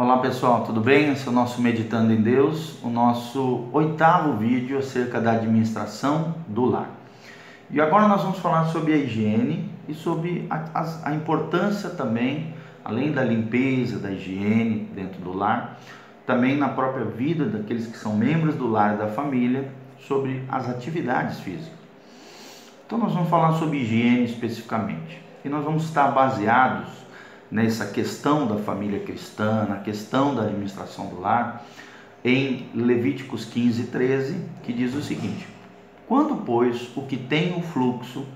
Olá pessoal, tudo bem? Esse é o nosso Meditando em Deus, o nosso oitavo vídeo acerca da administração do lar. E agora nós vamos falar sobre a higiene e sobre a, a, a importância também, além da limpeza, da higiene dentro do lar, também na própria vida daqueles que são membros do lar e da família, sobre as atividades físicas. Então nós vamos falar sobre higiene especificamente. E nós vamos estar baseados nessa questão da família cristã, na questão da administração do lar, em Levíticos 15, 13, que diz o seguinte: Quando, pois, o que tem o fluxo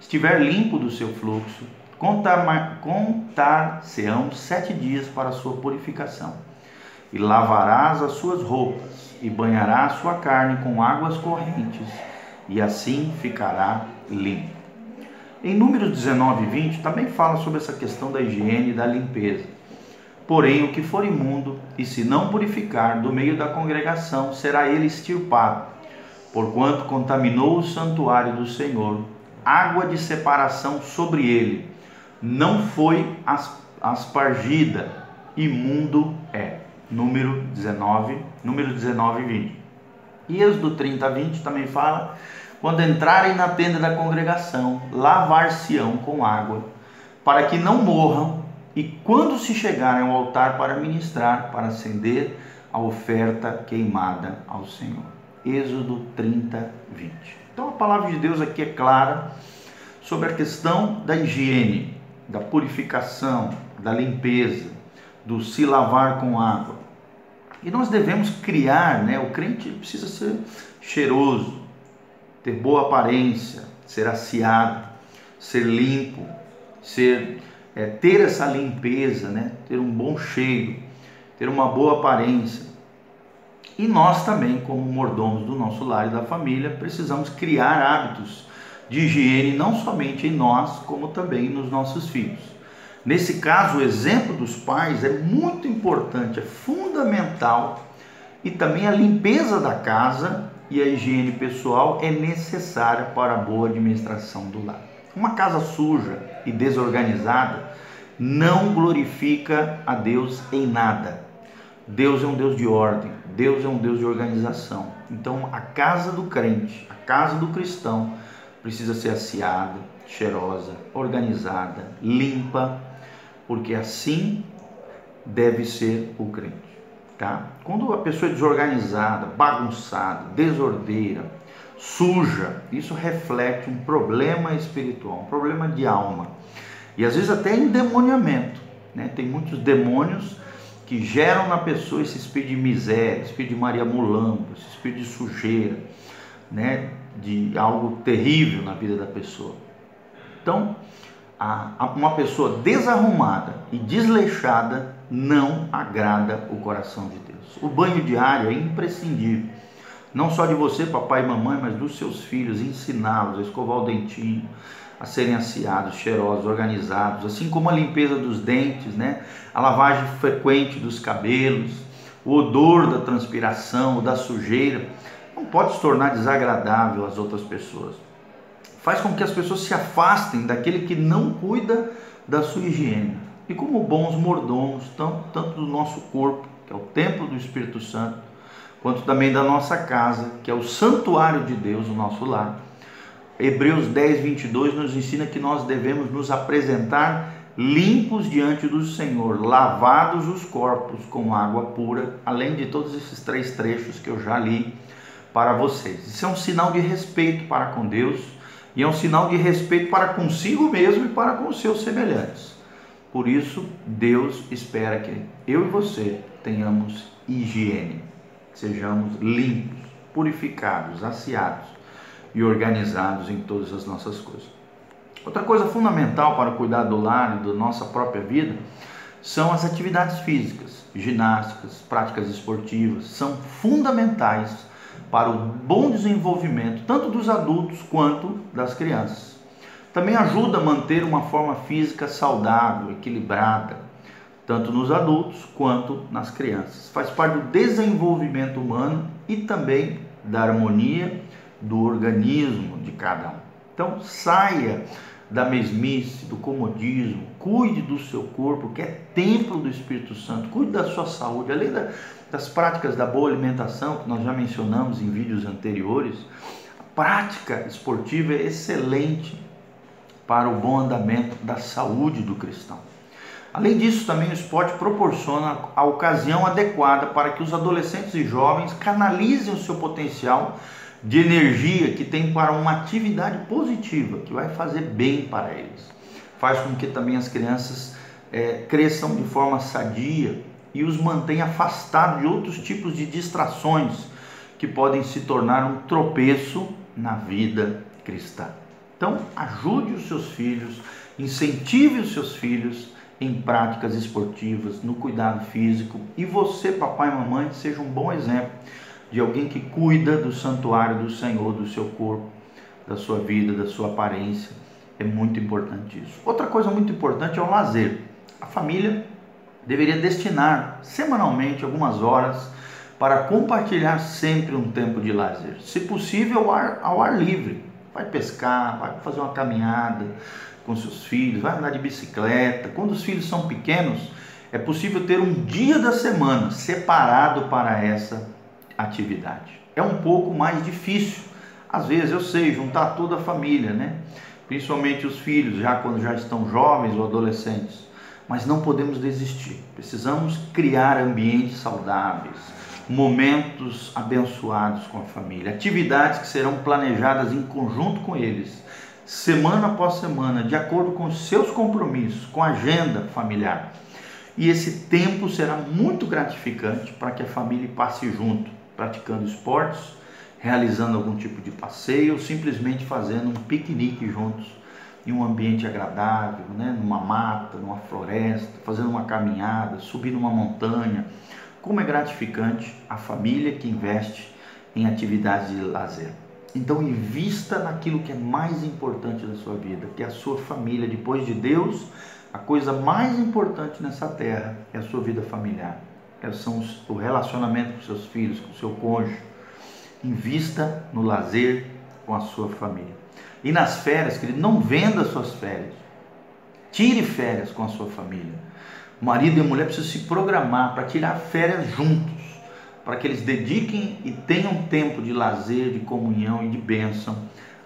estiver limpo do seu fluxo, contar-se-ão sete dias para a sua purificação, e lavarás as suas roupas, e banharás a sua carne com águas correntes, e assim ficará limpo. Em Números 19 e 20 também fala sobre essa questão da higiene e da limpeza. Porém, o que for imundo e se não purificar do meio da congregação, será ele extirpado, porquanto contaminou o santuário do Senhor. Água de separação sobre ele não foi aspargida, imundo é. Número 19, número 19 e 20. E Êxodo 30 a 20 também fala quando entrarem na tenda da congregação, lavar-se-ão com água, para que não morram, e quando se chegarem ao altar para ministrar, para acender a oferta queimada ao Senhor. Êxodo 30, 20. Então a palavra de Deus aqui é clara sobre a questão da higiene, da purificação, da limpeza, do se lavar com água. E nós devemos criar, né? O crente precisa ser cheiroso, ter boa aparência, ser aciado, ser limpo, ser é, ter essa limpeza, né? ter um bom cheiro, ter uma boa aparência. E nós também, como mordomos do nosso lar e da família, precisamos criar hábitos de higiene não somente em nós, como também nos nossos filhos. Nesse caso, o exemplo dos pais é muito importante, é fundamental e também a limpeza da casa e a higiene pessoal é necessária para a boa administração do lar. Uma casa suja e desorganizada não glorifica a Deus em nada. Deus é um Deus de ordem, Deus é um Deus de organização. Então, a casa do crente, a casa do cristão, precisa ser assiada, cheirosa, organizada, limpa, porque assim deve ser o crente. Tá? Quando a pessoa é desorganizada, bagunçada, desordeira, suja, isso reflete um problema espiritual, um problema de alma. E às vezes até endemoniamento. Né? Tem muitos demônios que geram na pessoa esse espírito de miséria, espírito de Maria Mulambo, esse espírito de sujeira, né? de algo terrível na vida da pessoa. Então, uma pessoa desarrumada e desleixada não agrada o coração de Deus. O banho diário é imprescindível, não só de você, papai e mamãe, mas dos seus filhos, ensiná-los a escovar o dentinho, a serem aciados, cheirosos, organizados, assim como a limpeza dos dentes, né? a lavagem frequente dos cabelos, o odor da transpiração, da sujeira, não pode se tornar desagradável às outras pessoas. Faz com que as pessoas se afastem daquele que não cuida da sua higiene e como bons mordomos, tanto, do nosso corpo, que é o templo do Espírito Santo, quanto também da nossa casa, que é o santuário de Deus, o nosso lar. Hebreus 10, 22 nos ensina que nós devemos nos apresentar limpos diante do Senhor, lavados os corpos com água pura, além de todos esses três trechos que eu já li para vocês. Isso é um sinal de respeito para com Deus e é um sinal de respeito para consigo mesmo e para com os seus semelhantes. Por isso, Deus espera que eu e você tenhamos higiene, sejamos limpos, purificados, aciados e organizados em todas as nossas coisas. Outra coisa fundamental para cuidar do lar e da nossa própria vida são as atividades físicas, ginásticas, práticas esportivas, são fundamentais para o bom desenvolvimento tanto dos adultos quanto das crianças. Também ajuda a manter uma forma física saudável, equilibrada, tanto nos adultos quanto nas crianças. Faz parte do desenvolvimento humano e também da harmonia do organismo de cada um. Então, saia da mesmice, do comodismo. Cuide do seu corpo, que é templo do Espírito Santo. Cuide da sua saúde. Além da, das práticas da boa alimentação, que nós já mencionamos em vídeos anteriores, a prática esportiva é excelente para o bom andamento da saúde do cristão. Além disso, também o esporte proporciona a ocasião adequada para que os adolescentes e jovens canalizem o seu potencial de energia que tem para uma atividade positiva, que vai fazer bem para eles. Faz com que também as crianças é, cresçam de forma sadia e os mantenha afastados de outros tipos de distrações que podem se tornar um tropeço na vida cristã. Então, ajude os seus filhos, incentive os seus filhos em práticas esportivas, no cuidado físico e você, papai e mamãe, seja um bom exemplo de alguém que cuida do santuário do Senhor, do seu corpo, da sua vida, da sua aparência. É muito importante isso. Outra coisa muito importante é o lazer. A família deveria destinar semanalmente algumas horas para compartilhar sempre um tempo de lazer. Se possível, ao ar, ao ar livre. Vai pescar, vai fazer uma caminhada com seus filhos, vai andar de bicicleta. Quando os filhos são pequenos, é possível ter um dia da semana separado para essa atividade. É um pouco mais difícil. Às vezes eu sei juntar toda a família, né? Principalmente os filhos, já quando já estão jovens ou adolescentes. Mas não podemos desistir. Precisamos criar ambientes saudáveis, momentos abençoados com a família, atividades que serão planejadas em conjunto com eles, semana após semana, de acordo com seus compromissos, com a agenda familiar. E esse tempo será muito gratificante para que a família passe junto praticando esportes, realizando algum tipo de passeio, ou simplesmente fazendo um piquenique juntos em um ambiente agradável, né? numa mata, numa floresta, fazendo uma caminhada, subindo uma montanha. Como é gratificante a família que investe em atividades de lazer. Então invista naquilo que é mais importante da sua vida, que é a sua família. Depois de Deus, a coisa mais importante nessa terra é a sua vida familiar são os, o relacionamento com seus filhos, com seu cônjuge. Invista no lazer com a sua família. E nas férias, querido, não venda suas férias. Tire férias com a sua família. Marido e mulher precisam se programar para tirar férias juntos, para que eles dediquem e tenham tempo de lazer, de comunhão e de bênção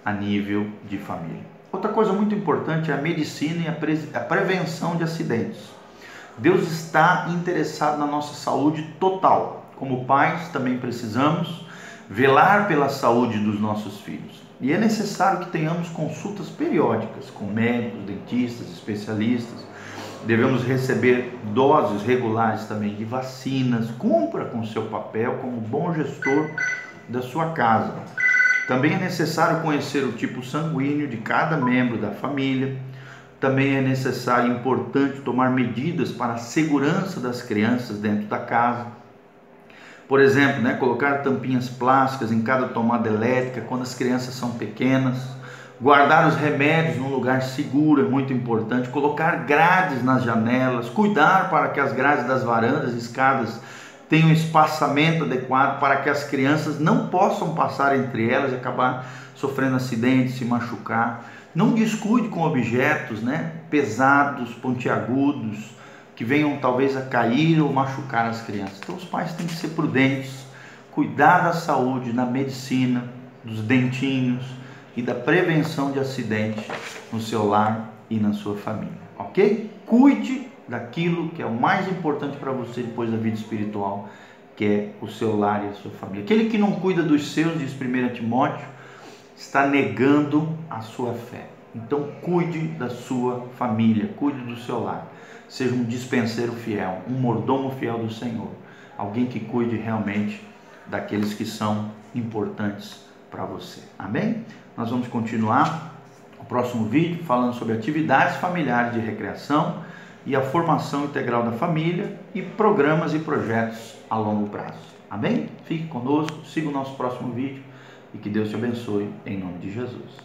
a nível de família. Outra coisa muito importante é a medicina e a, pre a prevenção de acidentes. Deus está interessado na nossa saúde total. Como pais, também precisamos velar pela saúde dos nossos filhos. E é necessário que tenhamos consultas periódicas com médicos, dentistas, especialistas. Devemos receber doses regulares também de vacinas. Cumpra com seu papel como bom gestor da sua casa. Também é necessário conhecer o tipo sanguíneo de cada membro da família também é necessário e importante tomar medidas para a segurança das crianças dentro da casa. Por exemplo, né, colocar tampinhas plásticas em cada tomada elétrica quando as crianças são pequenas. Guardar os remédios num lugar seguro é muito importante. Colocar grades nas janelas. Cuidar para que as grades das varandas escadas tenham um espaçamento adequado para que as crianças não possam passar entre elas e acabar sofrendo acidentes, se machucar. Não descuide com objetos né, pesados, pontiagudos, que venham talvez a cair ou machucar as crianças. Então os pais têm que ser prudentes, cuidar da saúde, da medicina, dos dentinhos e da prevenção de acidentes no seu lar e na sua família, ok? Cuide daquilo que é o mais importante para você depois da vida espiritual, que é o seu lar e a sua família. Aquele que não cuida dos seus, diz 1 Timóteo, está negando a sua fé. Então, cuide da sua família, cuide do seu lar. Seja um dispenseiro fiel, um mordomo fiel do Senhor. Alguém que cuide realmente daqueles que são importantes para você. Amém? Nós vamos continuar o próximo vídeo falando sobre atividades familiares de recreação e a formação integral da família e programas e projetos a longo prazo. Amém? Fique conosco, siga o nosso próximo vídeo e que Deus te abençoe em nome de Jesus.